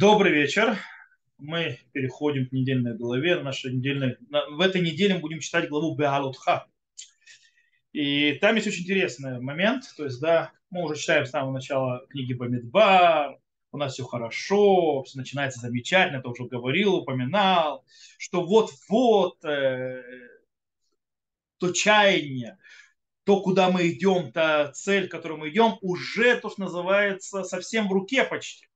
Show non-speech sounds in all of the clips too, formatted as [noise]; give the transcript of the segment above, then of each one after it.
Добрый вечер. Мы переходим к недельной главе. Наша недельная... В этой неделе мы будем читать главу Беалутха. И там есть очень интересный момент. То есть, да, мы уже читаем с самого начала книги Бамидбар. У нас все хорошо, все начинается замечательно. Это уже говорил, упоминал, что вот-вот э, то чаяние, то, куда мы идем, та цель, к которой мы идем, уже, то, что называется, совсем в руке почти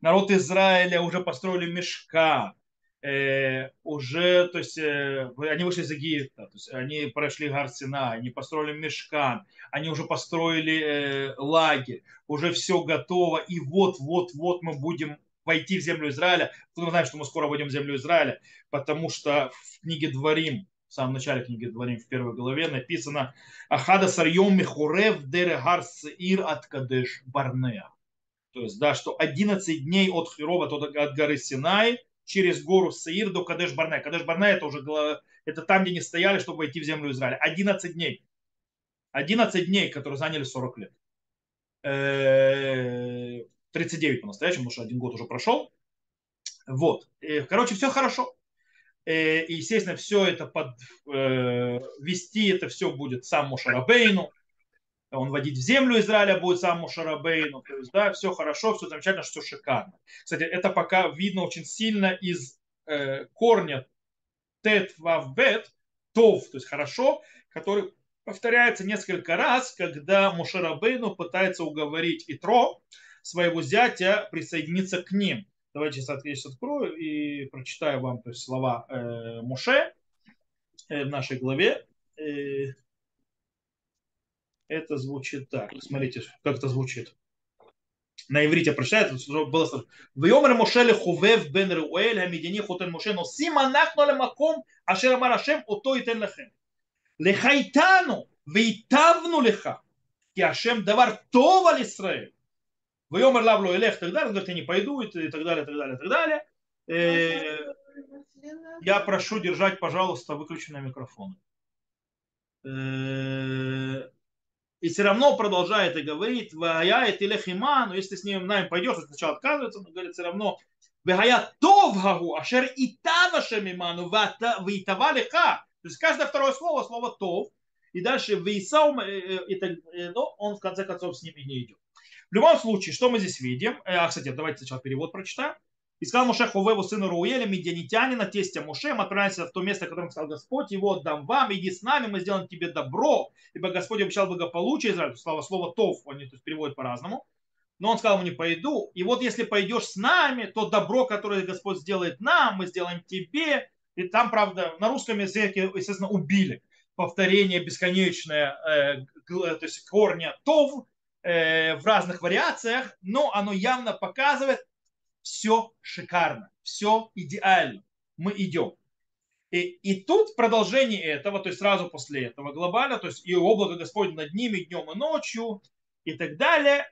народ Израиля уже построили мешка, э, уже, то есть, э, они вышли из Египта, то есть, они прошли гор они построили мешкан, они уже построили э, лагерь, уже все готово, и вот-вот-вот мы будем войти в землю Израиля. Мы знаем, что мы скоро войдем в землю Израиля, потому что в книге Дворим, в самом начале книги Дворим, в первой главе написано «Ахада сарьем михурев дере гарс ир от кадеш барнеа». То есть, да, что 11 дней от Хирова, от, горы Синай, через гору Саир до Кадеш Барне. Кадеш Барне это уже это там, где не стояли, чтобы войти в землю Израиля. 11 дней. 11 дней, которые заняли 40 лет. 39 э, по-настоящему, потому что один год уже прошел. Вот. Короче, все хорошо. Э, и, естественно, все это под, э, вести это все будет сам Мошарабейну он водить в землю Израиля будет сам Мушарабейну. То есть, да, все хорошо, все замечательно, все шикарно. Кстати, это пока видно очень сильно из э, корня тет вавбет, тов, то есть хорошо, который повторяется несколько раз, когда Мушарабейну пытается уговорить Итро, своего зятя, присоединиться к ним. Давайте я сейчас открою и прочитаю вам то есть, слова э, Муше э, в нашей главе. Э, это звучит так. Смотрите, как это звучит. На иврите прочитается, было сразу. «Вьомер Мошеле хувев бен Руэль, хамидини хотен Моше, но сим анахну лемаком, ашер амар Ашем, ото итен лехем. Лехайтану, вейтавну леха, и Ашем давар това Исраэль. Вьомер лавло элех, и так далее, говорит, я не пойду, и так далее, и так далее, и так далее. Э, я прошу держать, пожалуйста, выключенные микрофоны. Э, и все равно продолжает и говорит, ваяет или хима, но если с ним нами пойдешь, сначала отказывается, но говорит все равно, вая тов гагу, ашер и тавашем иману, витава леха. То есть каждое второе слово, слово тов, и дальше вейсаум, э, э, и так, э, но он в конце концов с ними не идет. В любом случае, что мы здесь видим? А, кстати, давайте сначала перевод прочитаем. И сказал Муше Хувеву, сыну Руэля, медианитянина, тестя Муше, мы в то место, которое сказал Господь, его отдам вам, иди с нами, мы сделаем тебе добро, ибо Господь обещал благополучие Израилю. Слава слово Тов, они то есть, переводят по-разному. Но он сказал ему, не пойду. И вот если пойдешь с нами, то добро, которое Господь сделает нам, мы сделаем тебе. И там, правда, на русском языке, естественно, убили. Повторение бесконечное, э, то есть корня тов э, в разных вариациях, но оно явно показывает, все шикарно, все идеально. Мы идем. И, и тут продолжение этого, то есть сразу после этого глобально, то есть и облако Господне над ними днем и ночью и так далее.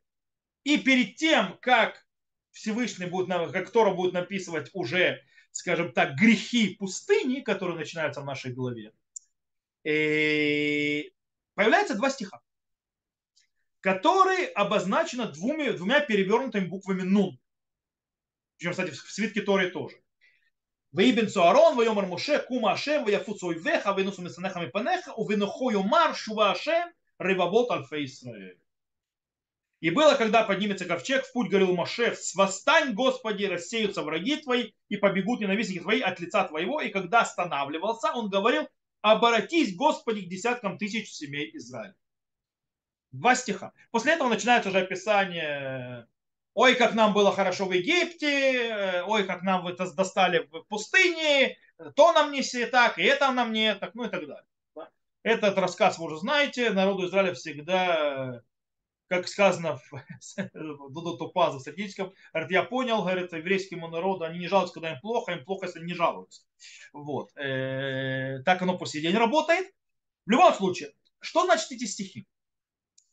И перед тем, как Всевышний будет, как Тора будет написывать уже, скажем так, грехи пустыни, которые начинаются в нашей голове, и появляется два стиха, которые обозначены двумя, двумя перевернутыми буквами «нун». Причем, кстати, в свитке Торы тоже. Вейбенцу Арон, Вейомар Моше, Кума Ашем, Вейфуцу Ивеха, Вейнусу Месанеха Панеха, Увенуху Юмар, Шува Ашем, Рыбабот Альфа Исраэль. И было, когда поднимется ковчег, в путь говорил Моше, восстань, Господи, рассеются враги твои и побегут ненавистники твои от лица твоего. И когда останавливался, он говорил, обратись, Господи, к десяткам тысяч семей Израиля. Два стиха. После этого начинается уже описание ой, как нам было хорошо в Египте, э, ой, как нам это достали в пустыне, то нам не все так, и это нам не так, ну и так далее. Этот рассказ вы уже знаете, народу Израиля всегда, как сказано в [laughs] Дуду Тупаза в статистиком, говорит, я понял, говорит, еврейскому народу, они не жалуются, когда им плохо, им плохо, если не жалуются. Вот. Э, так оно по сей день работает. В любом случае, что значит эти стихи?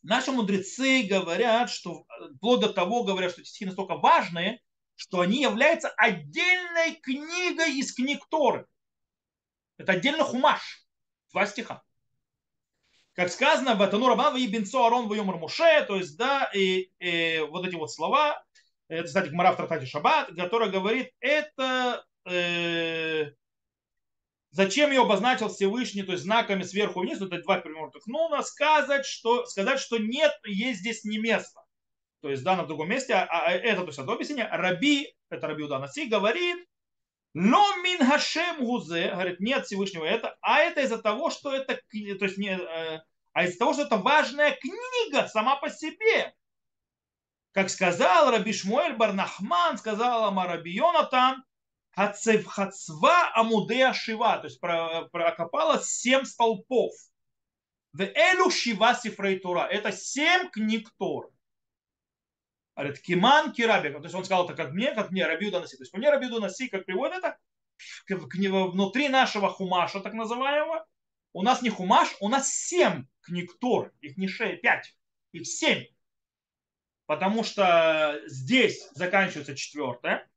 Наши мудрецы говорят, что вплоть до того говорят, что эти стихи настолько важные, что они являются отдельной книгой из книг Торы. Это отдельно хумаш. Два стиха. Как сказано, в Атану Рабан и Бенцо Арон в Муше, то есть, да, и, и вот эти вот слова, это, кстати, Гмара в Трактате Шаббат, которая говорит, это э, зачем ее обозначил Всевышний, то есть знаками сверху вниз, это два перевернутых нуна, сказать, что, сказать, что нет, есть здесь не место. То есть да, на другом месте, а, а это, то есть одно объяснение, Раби, это Раби Уданаси, говорит, но мин хашем гузе, говорит, нет Всевышнего это, а это из-за того, что это, то есть не, э, а из-за того, что это важная книга сама по себе. Как сказал Раби Шмуэль Барнахман, сказал Амараби Йонатан, Хацва Амудея Шива, то есть прокопала семь столпов. В Элю Шива Сифрей Тура. Это семь книг Торы. Говорит, Киман Кираби. То есть он сказал это как мне, как мне Рабиуда Наси. То есть мне Рабиуда Наси, как приводит это, внутри нашего хумаша, так называемого, у нас не хумаш, у нас семь книг Торы. Их не шесть, пять. Их семь. Потому что здесь заканчивается четвертое.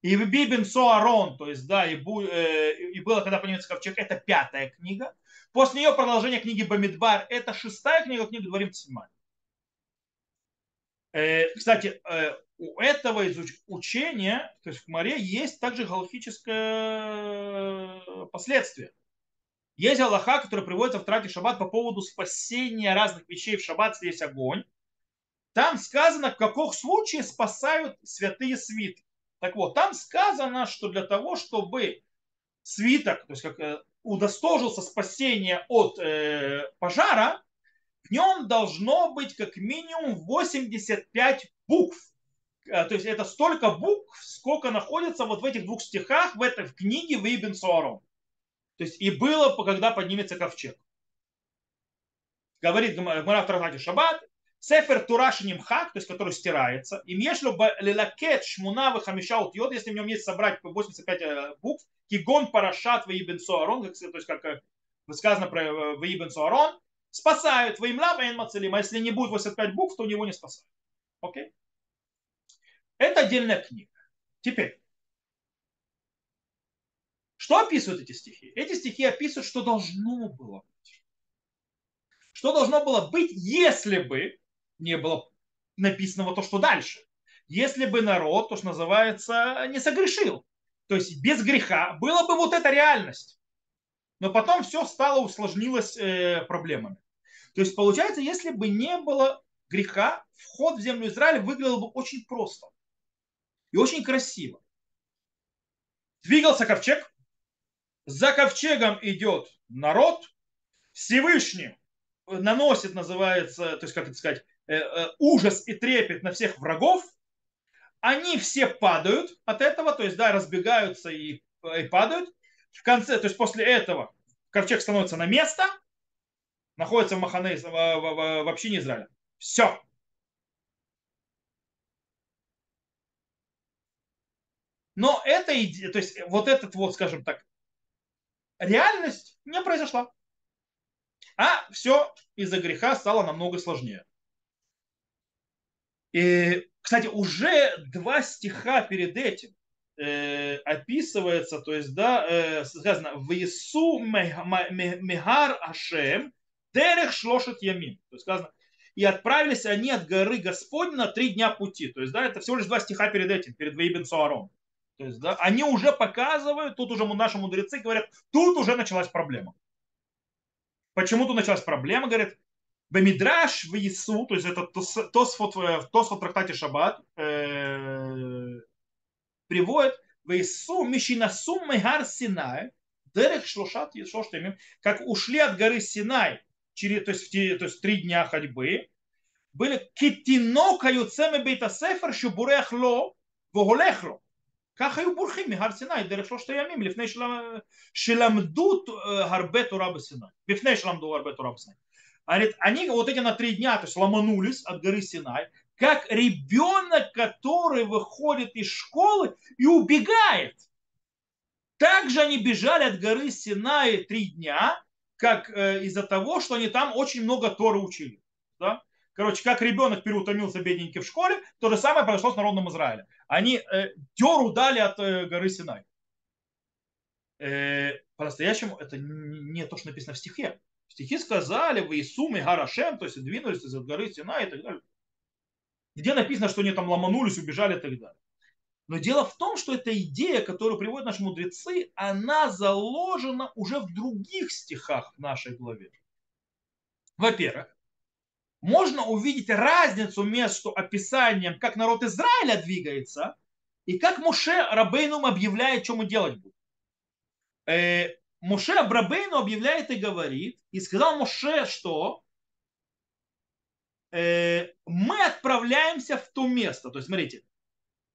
И Бибин Соарон, то есть, да, и, бу, э, и было, когда поднимется ковчег, это пятая книга. После нее продолжение книги Бамидбар, это шестая книга, книга Дворим седьмая. Э, кстати, э, у этого изуч- учения, то есть в Море, есть также галактическое последствие. Есть Аллаха, который приводится в трате Шаббат по поводу спасения разных вещей в Шаббат, есть огонь. Там сказано, в каких случаях спасают святые свитки. Так вот, там сказано, что для того, чтобы свиток, то есть как э, удостожился спасения от э, пожара, в нем должно быть как минимум 85 букв. Э, то есть это столько букв, сколько находится вот в этих двух стихах в этой в книге в Ибн Суарон. То есть и было, когда поднимется ковчег. Говорит Гмара в Шаббат, Сефер Тураш Нимхак, то есть который стирается, им ешло лилакет шмуна хамиша йод, если в нем есть собрать 85 э, букв, кигон парашат в Ибн Суарон, то есть как э, сказано про э, в Ибн Суарон, спасают воимла воин мацелим, а если не будет 85 букв, то у него не спасают. Окей? Это отдельная книга. Теперь, что описывают эти стихи? Эти стихи описывают, что должно было быть. Что должно было быть, если бы не было написано то, что дальше. Если бы народ, то, что называется, не согрешил, то есть без греха, была бы вот эта реальность. Но потом все стало, усложнилось э, проблемами. То есть получается, если бы не было греха, вход в землю Израиля выглядел бы очень просто и очень красиво. Двигался ковчег, за ковчегом идет народ, Всевышний наносит, называется, то есть, как это сказать, ужас и трепет на всех врагов, они все падают от этого, то есть, да, разбегаются и, и падают. В конце, то есть после этого ковчег становится на место, находится в Махане, в, в, в общине Израиля. Все. Но это, то есть вот этот вот, скажем так, реальность не произошла. А все из-за греха стало намного сложнее. И, кстати, уже два стиха перед этим э, описывается, то есть, да, э, сказано, в Иису Мегар Ашем Дерех Шлошет Ямин. То есть сказано, и отправились они от горы Господня на три дня пути. То есть, да, это всего лишь два стиха перед этим, перед Вейбен Суаром. То есть, да, они уже показывают, тут уже наши мудрецы говорят, тут уже началась проблема. Почему тут началась проблема? Говорят, Бемидраш в Ису, то есть это Тосфот, Тосфот в трактате Шаббат, э, приводит в Ису Мишинасум Мегар Синай, Дерех Шлошат Ешоштемим, как ушли от горы Синай, через, то, есть, то есть три дня ходьбы, были китино каюцеме бейта сефер шубурех ло והולך לו. כך היו בורחים מהר סיני דרך שלושת הימים לפני שלמדו הרבה תורה בסיני, לפני שלמדו הרבה תורה בסיני. Говорит, они вот эти на три дня, то есть ломанулись от горы Синай, как ребенок, который выходит из школы и убегает. Также они бежали от горы Синай три дня, как э, из-за того, что они там очень много Торы учили. Да? Короче, как ребенок переутомился бедненький в школе, то же самое произошло с народом Израиля. Они э, деру дали от э, горы Синай. Э, по-настоящему это не то, что написано в стихе. Стихи сказали, в Исуме Гарашем, то есть двинулись из горы Сина и так далее. где написано, что они там ломанулись, убежали и так далее. Но дело в том, что эта идея, которую приводят наши мудрецы, она заложена уже в других стихах в нашей главе. Во-первых, можно увидеть разницу между описанием, как народ Израиля двигается, и как Муше Рабейнум объявляет, что мы делать будем. Муше Рабейну объявляет и говорит, и сказал Муше, что э, мы отправляемся в то место. То есть, смотрите,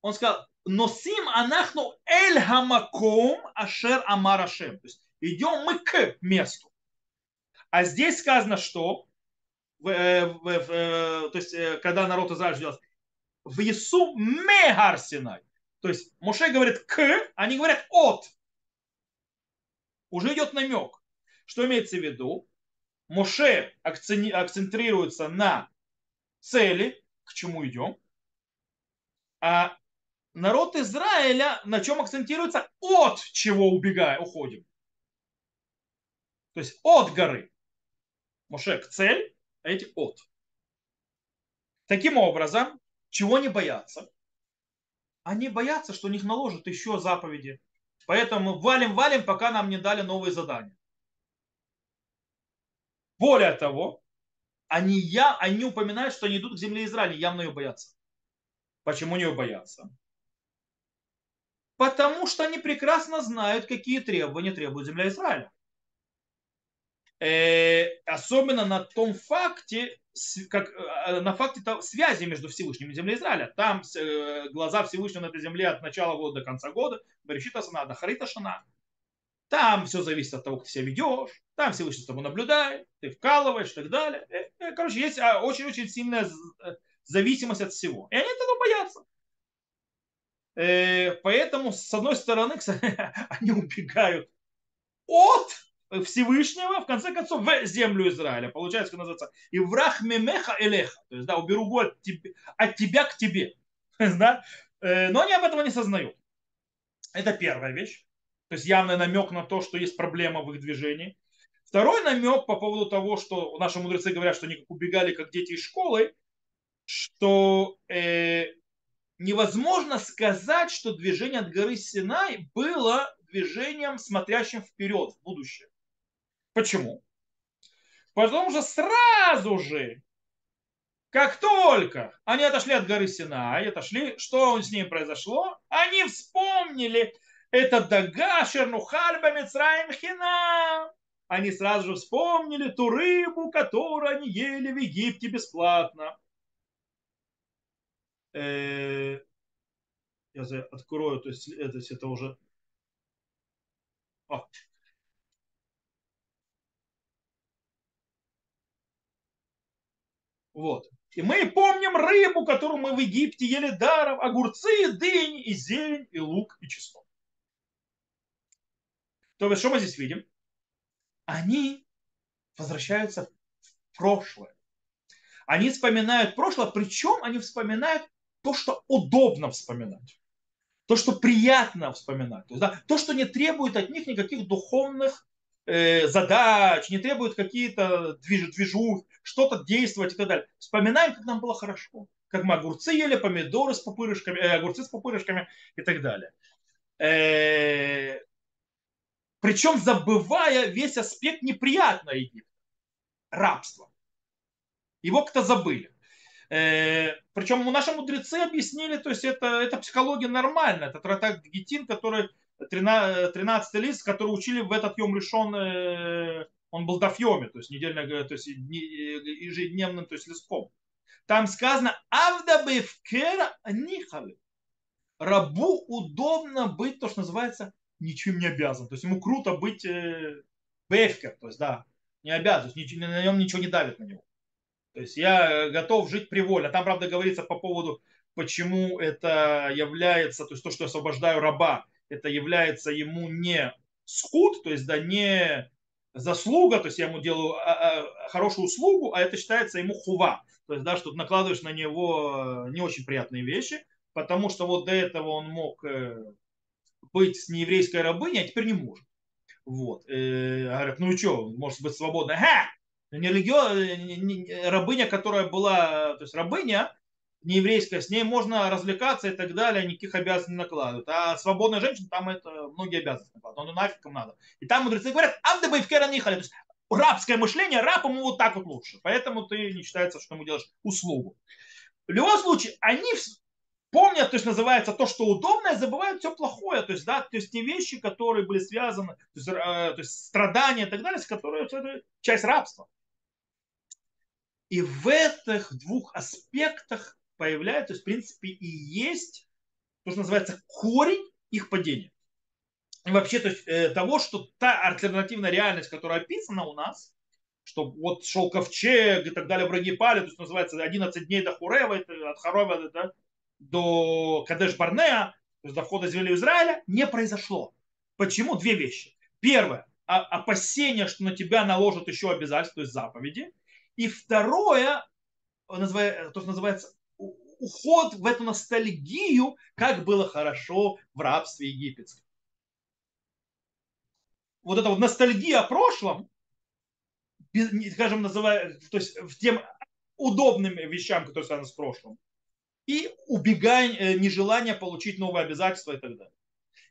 он сказал, носим анахну эль хамаком ашер амарашем. То есть, идем мы к месту. А здесь сказано, что э, в, в, э, то есть, э, когда народ Израиля делает в Ису Мегар Синай. То есть Моше говорит к, они говорят от. Уже идет намек. Что имеется в виду? Моше акцентрируется на цели, к чему идем, а народ Израиля на чем акцентируется? От чего убегаем, уходим. То есть от горы. Моше к цель, а эти от. Таким образом, чего не боятся? Они боятся, что у них наложат еще заповеди. Поэтому валим-валим, пока нам не дали новые задания. Более того, они, я, они упоминают, что они идут к земле Израиля, явно ее боятся. Почему не боятся? Потому что они прекрасно знают, какие требования требует земля Израиля. Э, особенно на том факте, как, э, на факте связи между Всевышним и землей Израиля. Там э, глаза Всевышнего на этой земле от начала года до конца года, Берешита Сана, до Харита Шана. Там все зависит от того, как ты себя ведешь, там Всевышний с тобой наблюдает, ты вкалываешь и так далее. Короче, есть а, очень-очень сильная зависимость от всего. И они этого боятся. Поэтому, с одной стороны, [laughs] они убегают от Всевышнего, в конце концов, в землю Израиля. Получается, называется, и враг мемеха элеха. То есть, да, уберу боль от от тебя к тебе. [laughs] да? Э, но они об этом не сознают. Это первая вещь. То есть явный намек на то, что есть проблема в их движении. Второй намек по поводу того, что наши мудрецы говорят, что они убегали как дети из школы, что э, невозможно сказать, что движение от горы Синай было движением, смотрящим вперед, в будущее. Почему? Потому что сразу же, как только они отошли от горы Синай, отошли, что с ним произошло? Они вспомнили это Дагашер Нухальба Мицраим Хина. Они сразу же вспомнили ту рыбу, которую они ели в Египте бесплатно. Э, я открою, то есть это, это уже... Вот. И мы помним рыбу, которую мы в Египте ели даром, огурцы, дыни, и зелень, и лук, и чеснок. То есть, что мы здесь видим? Они возвращаются в прошлое. Они вспоминают прошлое, причем они вспоминают то, что удобно вспоминать. То, что приятно вспоминать. То, есть, да, то что не требует от них никаких духовных э, задач, не требует какие-то движ, движух, что-то действовать и так далее. Вспоминаем, как нам было хорошо. Как мы огурцы ели, помидоры с пупырышками, э, огурцы с пупырышками и так далее. Э, причем забывая весь аспект неприятного Египта. Рабства. Его кто забыли. Э, причем наши мудрецы объяснили, то есть это, это психология нормальная. Это трактат Гетин, который 13, 13 лист, который учили в этот Йом решен, э, он был дафьоме, то есть недельно, э, то есть ежедневным, то есть листком. Там сказано Авда бевкера нихали. Рабу удобно быть, то, что называется, ничем не обязан. То есть ему круто быть э, бевкер, то есть да, не обязан, то есть на нем ничего не давит на него. То есть я готов жить привольно. Там, правда, говорится по поводу, почему это является, то есть то, что я освобождаю раба, это является ему не скут, то есть да, не заслуга, то есть я ему делаю а, а, хорошую услугу, а это считается ему хува. То есть, да, что ты накладываешь на него не очень приятные вещи, потому что вот до этого он мог э, быть с нееврейской рабыней, а теперь не может. Вот. Э, говорят, ну и что, может быть свободно. Ха! Не религио... рабыня, которая была, то есть рабыня, нееврейская, с ней можно развлекаться и так далее, никаких обязанностей не накладывают. А свободная женщина, там это многие обязанности накладывают. Ну нафиг им надо. И там мудрецы говорят, ам бейфкера нихали. То есть рабское мышление, раб ему вот так вот лучше. Поэтому ты не считается, что ему делаешь услугу. В любом случае, они помнят, то есть называется то, что удобное, забывают все плохое. То есть, да, то есть те вещи, которые были связаны, то есть, э, то есть страдания и так далее, с которыми это часть рабства. И в этих двух аспектах появляется, то есть, в принципе, и есть то, что называется корень их падения. И вообще, то есть, э, того, что та альтернативная реальность, которая описана у нас, что вот шел ковчег и так далее, враги пали, то есть называется 11 дней до Хурева, от Харева да, до Кадеш Барнеа, то есть до входа земли Израиля, не произошло. Почему? Две вещи. Первое, опасение, что на тебя наложат еще обязательства, то есть заповеди. И второе, то, что называется уход в эту ностальгию, как было хорошо в рабстве египетском. Вот эта вот ностальгия о прошлом, скажем, называя, то есть в тем удобным вещам, которые связаны с прошлым, и убегание, э, нежелание получить новые обязательства и так далее.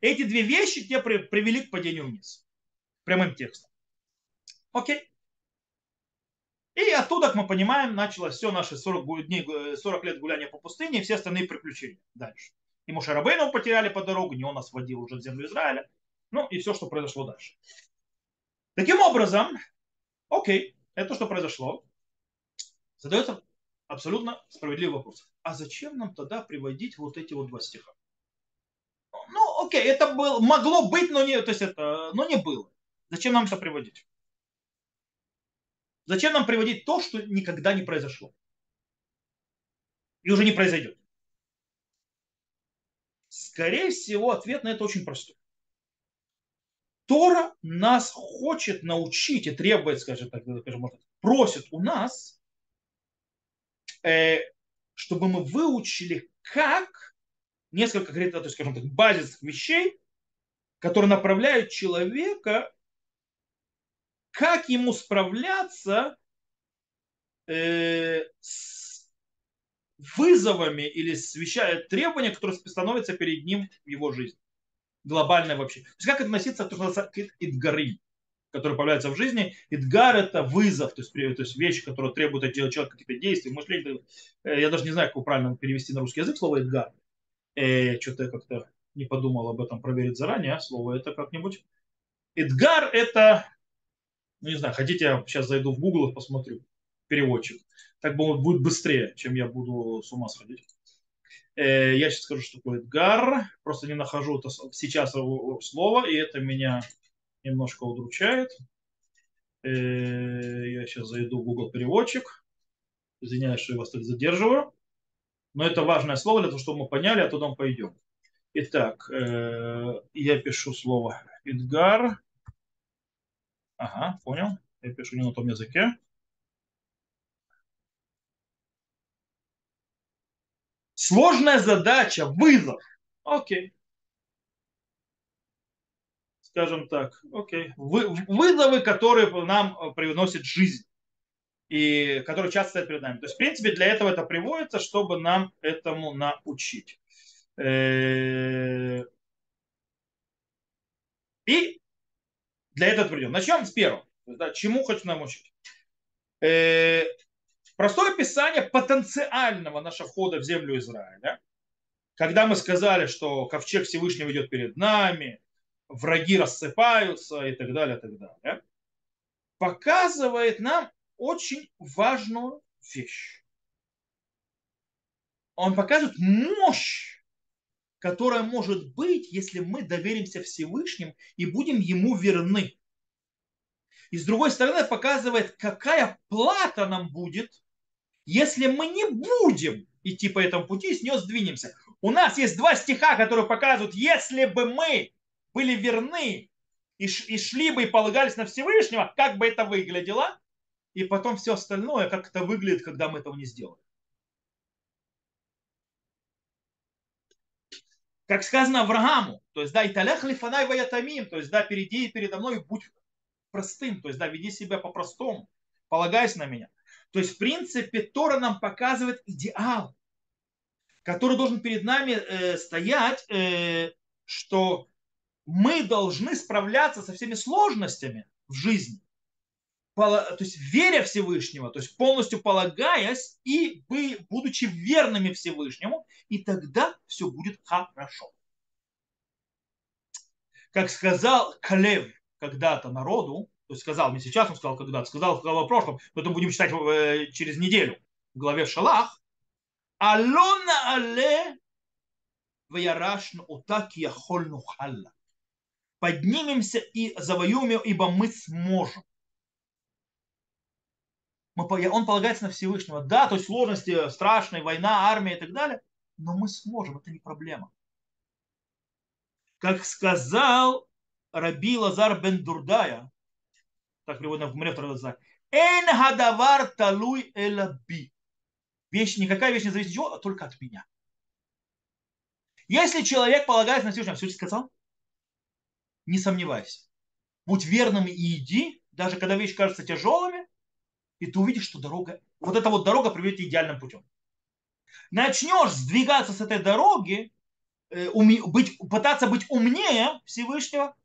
Эти две вещи тебе привели к падению вниз. Прямым текстом. Окей. И оттуда, как мы понимаем, началось все наши 40, дней, 40 лет гуляния по пустыне и все остальные приключения дальше. И Мушарабейну потеряли по дорогу, не он нас водил уже в землю Израиля. Ну и все, что произошло дальше. Таким образом, окей, это что произошло. Задается абсолютно справедливый вопрос. А зачем нам тогда приводить вот эти вот два стиха? Ну, окей, это было, могло быть, но не, то есть это, но не было. Зачем нам это приводить? Зачем нам приводить то, что никогда не произошло? И уже не произойдет? Скорее всего, ответ на это очень простой. Тора нас хочет научить и требует, скажем так, скажем, просит у нас Э, чтобы мы выучили, как несколько, то скажем так, базисных вещей, которые направляют человека, как ему справляться э, с вызовами или с вещами, требованиями, которые становятся перед ним в его жизни. Глобально вообще. То есть как относиться к Идгары которые появляются в жизни. Идгар – это вызов, то есть, то есть вещь, которая требует от человека какие-то действия, мышления. Э, я даже не знаю, как правильно перевести на русский язык слово Идгар. Э, что-то я как-то не подумал об этом проверить заранее, слово это как-нибудь. Эдгар – это, ну не знаю, хотите, я сейчас зайду в Google и посмотрю, переводчик. Так будет быстрее, чем я буду с ума сходить. Э, я сейчас скажу, что такое Эдгар. Просто не нахожу это сейчас слово, и это меня немножко удручает. Э, я сейчас зайду в Google переводчик. Извиняюсь, что я вас так задерживаю. Но это важное слово для того, чтобы мы поняли, а туда мы пойдем. Итак, э, я пишу слово Идгар. Ага, понял. Я пишу не на том языке. Сложная задача, вызов. Окей скажем так, окей, вызовы, которые нам э, приносит жизнь и которые часто стоят перед нами. То есть, в принципе, для этого это приводится, чтобы нам этому научить. Э, и для этого придем. Начнем с первого. Да, чему хочу нам учить? Э, простое описание потенциального нашего входа в землю Израиля. Когда мы сказали, что ковчег Всевышнего идет перед нами, враги рассыпаются и так далее, и так далее, показывает нам очень важную вещь. Он показывает мощь, которая может быть, если мы доверимся Всевышнему и будем Ему верны. И с другой стороны показывает, какая плата нам будет, если мы не будем идти по этому пути и с нее сдвинемся. У нас есть два стиха, которые показывают, если бы мы были верны и, шли бы и полагались на Всевышнего, как бы это выглядело, и потом все остальное, как это выглядит, когда мы этого не сделаем. Как сказано Аврааму, то есть, да, италях лифанай ваятамим, то есть, да, перейди передо мной и будь простым, то есть, да, веди себя по-простому, полагайся на меня. То есть, в принципе, Тора нам показывает идеал. который должен перед нами э, стоять, э, что мы должны справляться со всеми сложностями в жизни, то есть веря Всевышнего, то есть полностью полагаясь и будучи верными Всевышнему, и тогда все будет хорошо. Как сказал Калев когда-то народу, то есть сказал, не сейчас он сказал когда-то, сказал, в прошлом, но это будем читать э, через неделю в главе Шалах, Алона але ваярашну отаки яхольну халла. Поднимемся и завоюем ибо мы сможем. Он полагается на Всевышнего. Да, то есть сложности страшные, война, армия и так далее, но мы сможем, это не проблема. Как сказал Раби Лазар бен Дурдая, так переводно в Гмаре второй Эн хадавар талуй элаби. Вещь, никакая вещь не зависит от чего, а только от меня. Если человек полагается на Всевышнего, Всевышний сказал, не сомневайся. Будь верным и иди, даже когда вещи кажутся тяжелыми, и ты увидишь, что дорога, вот эта вот дорога приведет тебя идеальным путем. Начнешь сдвигаться с этой дороги, э, быть, пытаться быть умнее Всевышнего,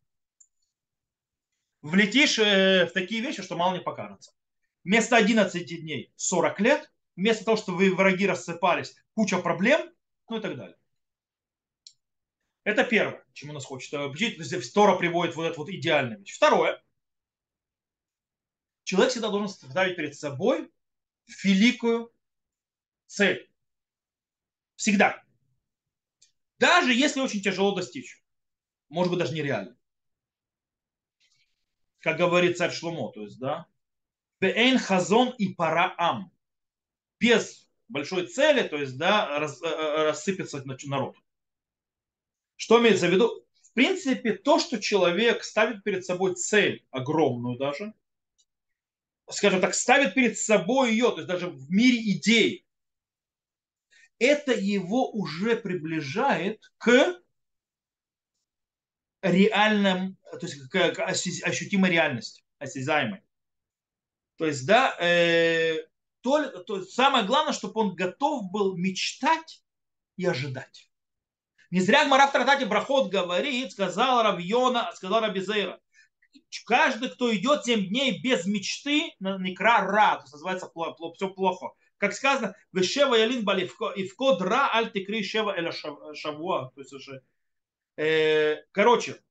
влетишь э, в такие вещи, что мало не покажется. Вместо 11 дней 40 лет, вместо того, что вы враги рассыпались, куча проблем, ну и так далее. Это первое, чему нас хочет обучить. Тора приводит вот это вот идеальную вещь. Второе. Человек всегда должен ставить перед собой великую цель. Всегда. Даже если очень тяжело достичь. Может быть, даже нереально как говорит царь Шломо, то есть, да, Бейн хазон и параам. Без большой цели, то есть, да, рас, э, э, рассыпется народ. Что имеется в виду? В принципе, то, что человек ставит перед собой цель, огромную даже, скажем так, ставит перед собой ее, то есть даже в мире идей, это его уже приближает к реальном, то есть к, ощутимой реальности, осязаемой. То есть, да, э, то, то, самое главное, чтобы он готов был мечтать и ожидать. Не зря Гмара в Брахот говорит, сказал Равьона, сказал Рабизейра, каждый, кто идет 7 дней без мечты, некра ра, то есть называется все плохо. Как сказано, Вешева ялин баливко, и в код ра аль текри шева эля шавуа, то есть уже Э, короче,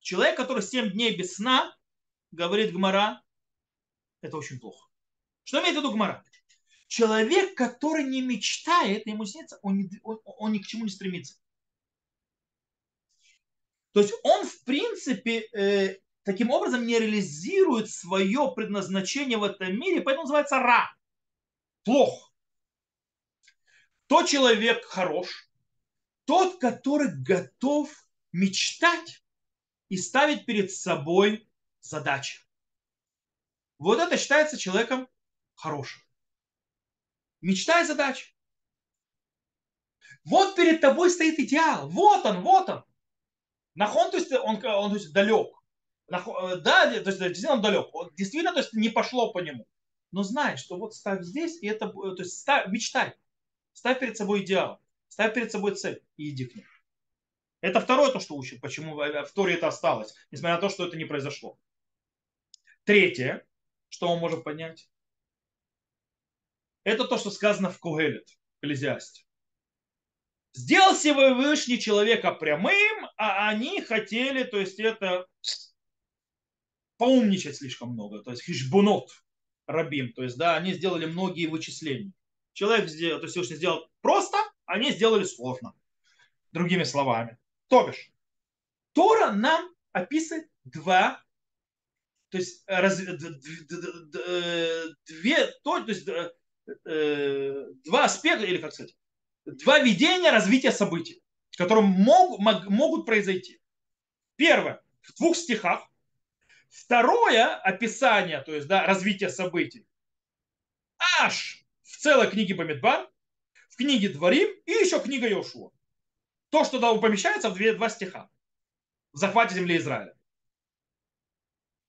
человек, который 7 дней без сна, говорит Гмара, это очень плохо. Что имеет в виду Гмара? Человек, который не мечтает, ему снится, он, не, он, он ни к чему не стремится. То есть он, в принципе, э, таким образом не реализует свое предназначение в этом мире, поэтому называется ра. Плохо. То человек хорош, тот, который готов мечтать и ставить перед собой задачи. Вот это считается человеком хорошим. Мечта и задача. Вот перед тобой стоит идеал. Вот он, вот он. Нахон, то есть он, он то есть, далек. Э, да, то есть действительно он далек. Действительно, то есть не пошло по нему. Но знай, что вот ставь здесь, и это, то есть ставь, мечтай. Ставь перед собой идеал. Ставь перед собой цель и иди к ней. Это второе то, что учит, почему в Торе это осталось, несмотря на то, что это не произошло. Третье, что он может понять, это то, что сказано в Кугелет, Экклезиасте. Сделал Всевышний человека прямым, а они хотели, то есть это поумничать слишком много, то есть хишбунот рабим, то есть да, они сделали многие вычисления. Человек сделал, то есть Всевышний сделал просто, они сделали сложно. Другими словами. То бишь, Тора нам описывает два, то есть раз, две, то, то есть э, два аспекта, или как сказать, два видения развития событий, которые мог, могут произойти. Первое, в двух стихах. Второе, описание, то есть да, развитие событий, аж в целой книге Бамидбар, в книге Дворим и еще книга Йошуа то, что там помещается в две, два стиха в захвате земли Израиля.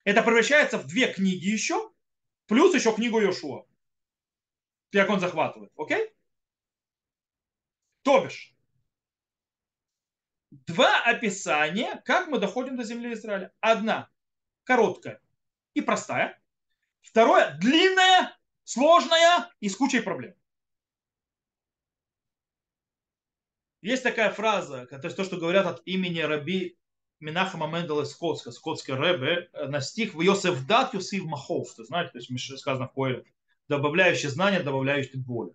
Это превращается в две книги еще, плюс еще книгу Йошуа. Как он захватывает. Окей? То бишь, два описания, как мы доходим до земли Израиля. Одна короткая и простая. Второе длинная, сложная и с кучей проблем. Есть такая фраза, то есть то, что говорят от имени Раби Минахама Мендела Скотска, скотский рэбе, на стих в Йосеф Дат, Йосиф Махов, ты знаете, то есть сказано в Коэле, добавляющий знания, добавляющий боль.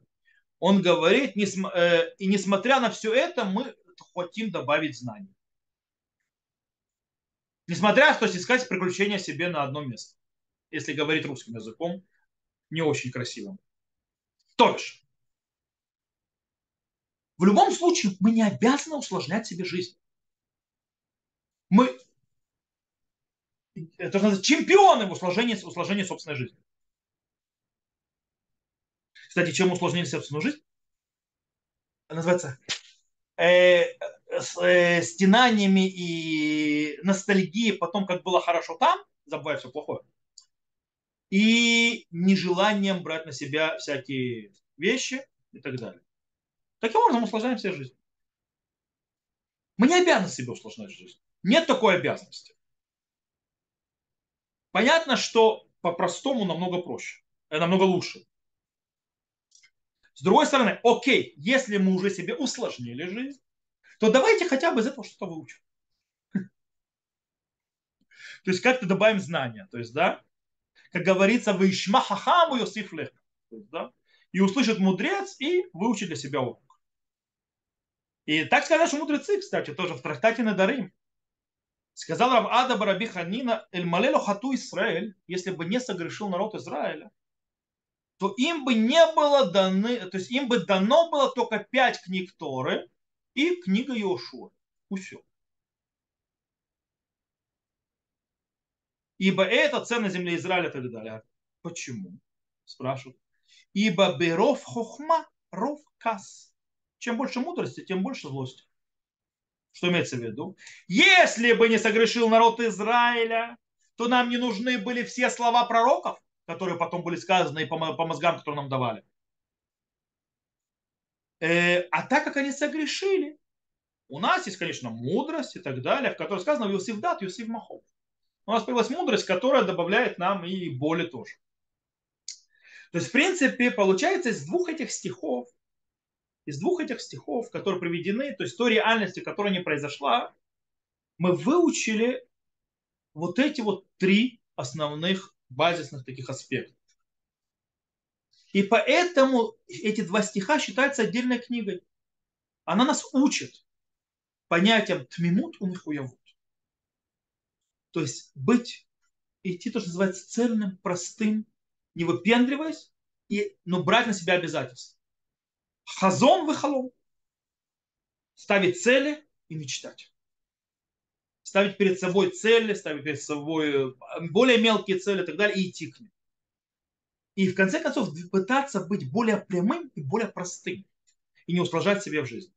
Он говорит, э, и несмотря на все это, мы хотим добавить знаний. Несмотря, то есть искать приключения себе на одно место. Если говорить русским языком, не очень красивым. То бишь, в любом случае мы не обязаны усложнять себе жизнь. Мы это называется чемпионы в усложнении, усложнении собственной жизни. Кстати, чем усложнили собственную жизнь? Называется э, с э, стенаниями и ностальгией потом, как было хорошо там, забывая все плохое, и нежеланием брать на себя всякие вещи и так далее. Таким образом усложняем себе жизнь. Мы не обязаны себе усложнять жизнь. Нет такой обязанности. Понятно, что по-простому намного проще, э, намного лучше. С другой стороны, окей, если мы уже себе усложнили жизнь, то давайте хотя бы из этого что-то выучим. [laughs] То есть как-то добавим знания. То есть, да, как говорится, вы хахаму Йосиф лех. Да, и услышит мудрец и выучит для себя урок. И так сказали что мудрецы, кстати, тоже в трактате на Дарим. Сказал Рав Ада Бараби Ханина, Эль Малелу Хату Исраэль, если бы не согрешил народ Израиля, то им бы не было даны, то есть им бы дано было только пять книг Торы и книга Иошуа. Все. Ибо это цена земли Израиля и так далее. Почему? Спрашивают. Ибо беров хохма ров кас. Чем больше мудрости, тем больше злости. Что имеется в виду? Если бы не согрешил народ Израиля, то нам не нужны были все слова пророков, которые потом были сказаны по мозгам, которые нам давали. Э, а так как они согрешили, у нас есть, конечно, мудрость и так далее, в которой сказано Юсиф дат, Юсиф махов. У нас появилась мудрость, которая добавляет нам и боли тоже. То есть, в принципе, получается из двух этих стихов, из двух этих стихов, которые приведены, то есть той реальности, которая не произошла, мы выучили вот эти вот три основных базисных таких аспектов. И поэтому эти два стиха считаются отдельной книгой. Она нас учит понятием тмимут у. То есть быть, идти то, что называется цельным, простым, не выпендриваясь, и, но брать на себя обязательства. Хазон выхолом. Ставить цели и мечтать. Ставить перед собой цели, ставить перед собой э, более мелкие цели и так далее, и идти к ним. И в конце концов пытаться быть более прямым и более простым. И не усложнять себе в жизни.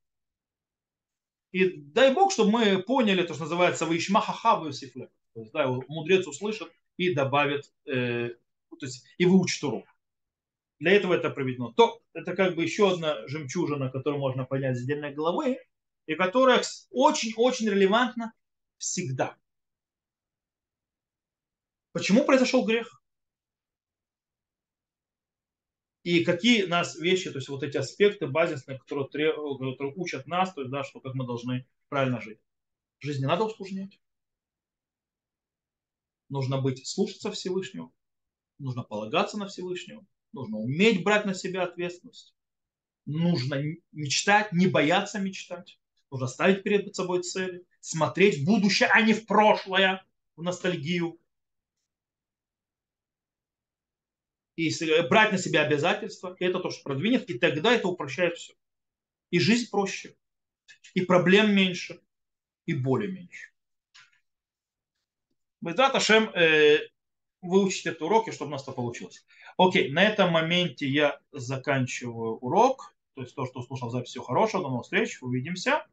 И дай Бог, чтобы мы поняли то, что называется «Ваишма хахаву сифле». То есть, да, мудрец услышит и добавит, э, то есть и выучит урок. Для этого это проведено. То это как бы еще одна жемчужина, которую можно понять с отдельной головы, и которая очень-очень релевантна всегда. Почему произошел грех? И какие нас вещи, то есть вот эти аспекты базисные, которые, которые учат нас, то есть, да, что как мы должны правильно жить. Жизнь не надо усложнять. Нужно быть, слушаться Всевышнего, нужно полагаться на Всевышнего, нужно уметь брать на себя ответственность, нужно мечтать, не бояться мечтать, нужно ставить перед собой цели, смотреть в будущее, а не в прошлое, в ностальгию, и брать на себя обязательства, это то, что продвинет, и тогда это упрощает все. И жизнь проще, и проблем меньше, и боли меньше. Безрат Ашем э, выучить этот урок, и чтобы у нас это получилось. Окей, на этом моменте я заканчиваю урок. То есть то, что слушал запись, все хорошего. До новых встреч. Увидимся.